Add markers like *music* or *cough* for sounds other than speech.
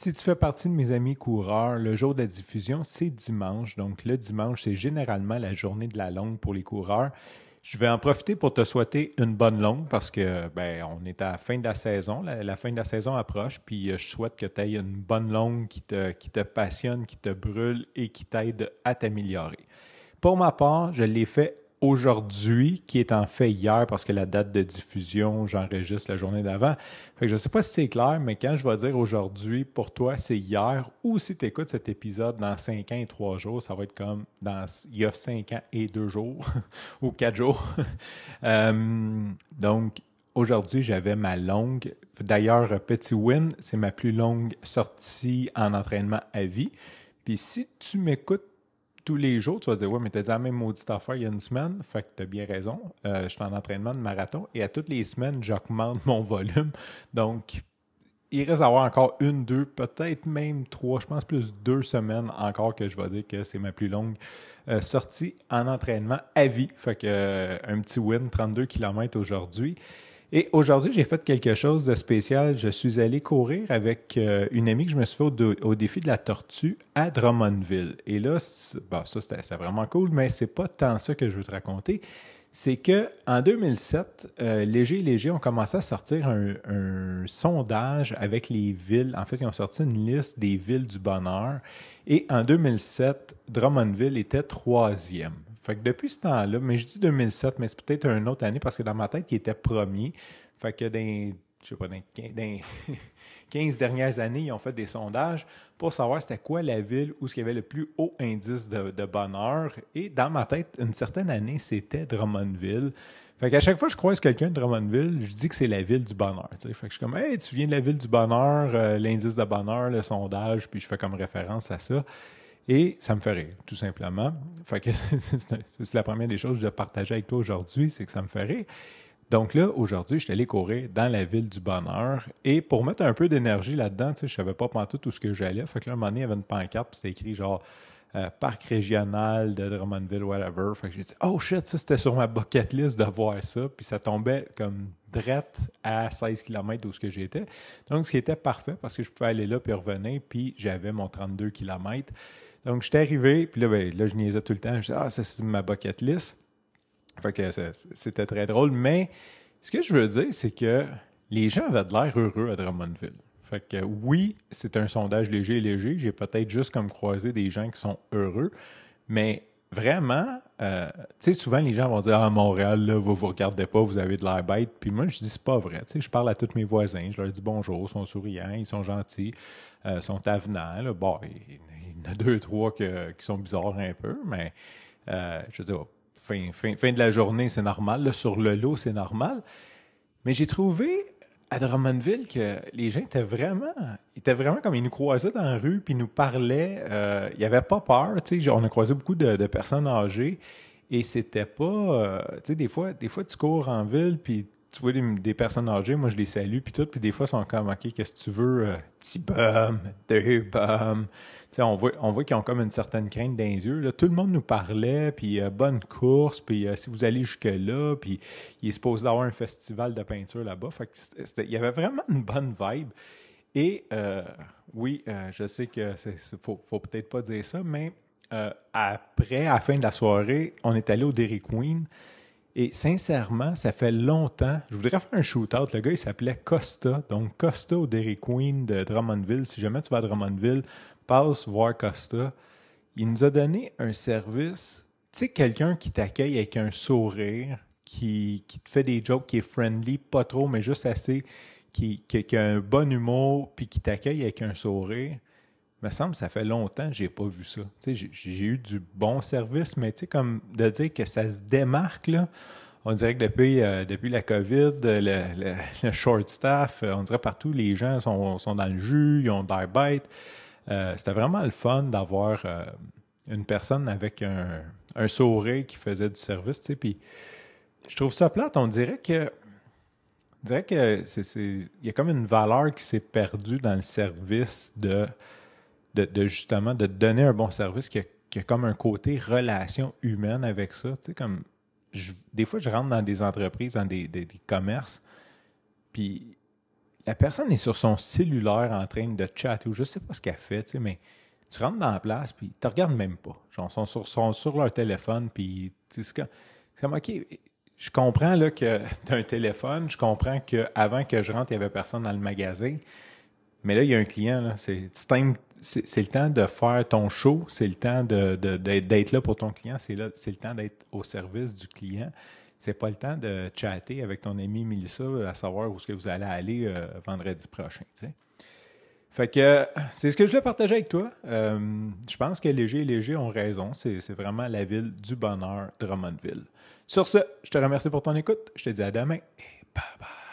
Si tu fais partie de mes amis coureurs, le jour de la diffusion, c'est dimanche. Donc, le dimanche, c'est généralement la journée de la longue pour les coureurs. Je vais en profiter pour te souhaiter une bonne longue parce que ben, on est à la fin de la saison. La, fin de la saison approche, puis euh, je souhaite que tu aies une bonne longue qui te, qui te passionne, qui te brûle et qui t'aide à t'améliorer. Pour ma part, je l'ai fait aujourd'hui, qui est en fait hier, parce que la date de diffusion, j'enregistre la journée d'avant. je ne sais pas si c'est clair, mais quand je vais dire aujourd'hui, pour toi, c'est hier, ou si tu écoutes cet épisode dans 5 ans et 3 jours, ça va être comme dans il y a 5 ans et 2 jours, *laughs* ou 4 jours. *laughs* Euh, donc, aujourd'hui, j'avais ma longue. D'ailleurs, petit win, c'est ma plus longue sortie en entraînement à vie. Puis si tu m'écoutes tous les jours, tu vas dire, ouais, mais tu as dit la même maudite affaire il y a une semaine. Fait que tu as bien raison. Euh, je suis en entraînement de marathon et à toutes les semaines, j'augmente mon volume. Donc, il reste à avoir encore une, deux, peut-être même trois, je pense plus deux semaines encore que je vais dire que c'est ma plus longue euh, sortie en entraînement à vie. Fait que euh, un petit win, 32 km aujourd'hui. Et aujourd'hui, j'ai fait quelque chose de spécial. Je suis allé courir avec euh, une amie que je me suis fait au, défi de la tortue à Drummondville. Et là, bon, ça c'était vraiment cool, mais c'est pas tant ça que je veux te raconter. C'est que en 2007, euh, Léger et Léger ont commencé à sortir un, un, sondage avec les villes. En fait, ils ont sorti une liste des villes du bonheur. Et en 2007, Drummondville était troisième. Fait que depuis ce temps-là, mais je dis 2007, mais c'est peut-être une autre année parce que dans ma tête, il était premier. Fait que dans, je sais pas, dans 15 *laughs* dernières années, ils ont fait des sondages pour savoir c'était quoi la ville où il y avait le plus haut indice de, bonheur. Et dans ma tête, une certaine année, c'était Drummondville. Fait qu'à chaque fois que je croise quelqu'un de Drummondville, je dis que c'est la ville du bonheur. Fait que je suis comme, hey, tu viens de la ville du bonheur, euh, l'indice de bonheur, le sondage, puis je fais comme référence à ça. Et ça me rire, tout simplement. Fait que *laughs* c'est la première des choses que je partager avec toi aujourd'hui, c'est que ça me rire. Donc là, aujourd'hui, je suis allé courir dans la ville du bonheur. Et pour mettre un peu d'énergie là-dedans, tu sais, je savais pas tout tout ce que j'allais. Fait que là, un moment donné, il y avait une pancarte, puis c'était écrit genre euh, Parc régional de Drummondville, whatever. Fait que j'ai dit, oh shit, ça c'était sur ma bucket list de voir ça. Puis ça tombait comme drette à 16 km d'où ce que j'étais. Donc, ce qui était parfait parce que je pouvais aller là puis revenir, puis j'avais mon 32 km. Donc, j'étais arrivé, puis là, ben, là, je niaisais tout le temps. Je disais, ah, ça, c'est ma bucket list. Fait que c'était très drôle. Mais ce que je veux dire, c'est que les gens avaient de l'air heureux à Drummondville. Fait que oui, c'est un sondage léger, léger. J'ai peut-être juste comme croisé des gens qui sont heureux. Mais vraiment, euh, tu sais, souvent les gens vont dire Ah, Montréal, là, vous vous regardez pas, vous avez de l'air bête. Puis moi, je dis c'est pas vrai. Tu sais, je parle à tous mes voisins, je leur dis bonjour, ils sont souriants, ils sont gentils, ils euh, sont avenants. Là. Bon, il, y en a deux, trois qui sont bizarres un peu, mais euh, je veux dire, fin, fin, fin, de la journée, c'est normal. sur le lot, c'est normal. Mais j'ai trouvé à Drummondville que les gens étaient vraiment, étaient vraiment comme ils nous croisaient dans la rue puis ils nous parlaient. Euh, il n'y avait pas peur. On a croisé beaucoup de, personnes âgées et c'était pas, euh, tu sais, des fois, des fois tu cours en ville puis tu vois des, personnes âgées, moi je les salue puis tout, puis des fois ils sont comme ok, qu'est-ce que tu veux, euh, petit bum, deux sais, on voit, on voit qu'ils ont comme une certaine crainte dans les yeux. Tout le monde nous parlait, puis bonne course, puis si vous allez jusque-là, puis il est supposé avoir un festival de peinture là-bas. Fait que il y avait vraiment une bonne vibe. Et euh, oui, euh, je sais que c'est, faut, peut-être pas dire ça, mais euh, après, à la fin de la soirée, on est allé au Dairy Queen. Et sincèrement, ça fait longtemps. Je voudrais faire un shootout. Le gars, il s'appelait Costa. Donc, Costa au Dairy Queen de Drummondville. Si jamais tu vas à Drummondville, passe voir Costa. Il nous a donné un service. Tu sais, quelqu'un qui t'accueille avec un sourire, qui, qui te fait des jokes, qui est friendly, pas trop, mais juste assez qui, a un bon humour puis qui t'accueille avec un sourire, me semble ça fait longtemps que j'ai pas vu ça. J'ai eu du bon service, mais comme de dire que ça se démarque, là, on dirait que depuis, euh, depuis la COVID, le, short staff, on dirait partout, les gens sont, sont dans le jus, ils ont l'air bêtes. Euh, c'était vraiment le fun d'avoir euh, une personne avec un, un sourire qui faisait du service, puis je trouve ça plate. On dirait que on dirait que c'est, il y a comme une valeur qui s'est perdue dans le service de, de, justement de donner un bon service qui a, comme un côté relation humaine avec ça. Tu sais, comme des fois, je rentre dans des entreprises, dans des, des, commerces, puis la personne est sur son cellulaire en train de chatter ou je sais pas ce qu'elle fait, tu sais, mais tu rentres dans la place, puis tu regardes même pas. Genre, ils sont sur, sur leur téléphone, puis c'est comme, OK, je comprends là, que *laughs* tu un téléphone, je comprends qu'avant que je rentre, il n'y avait personne dans le magasin, mais là, il y a un client, c'est le temps de faire ton show, c'est le temps d'être là pour ton client, c'est le temps d'être au service du client. C'est pas le temps de chatter avec ton ami Melissa à savoir où est-ce que vous allez aller euh, vendredi prochain. Fait que c'est ce que je voulais partager avec toi. Euh, je pense que Léger et Léger ont raison. C'est vraiment la ville du bonheur, Drummondville. Sur ce, je te remercie pour ton écoute. Je te dis à demain et bye bye.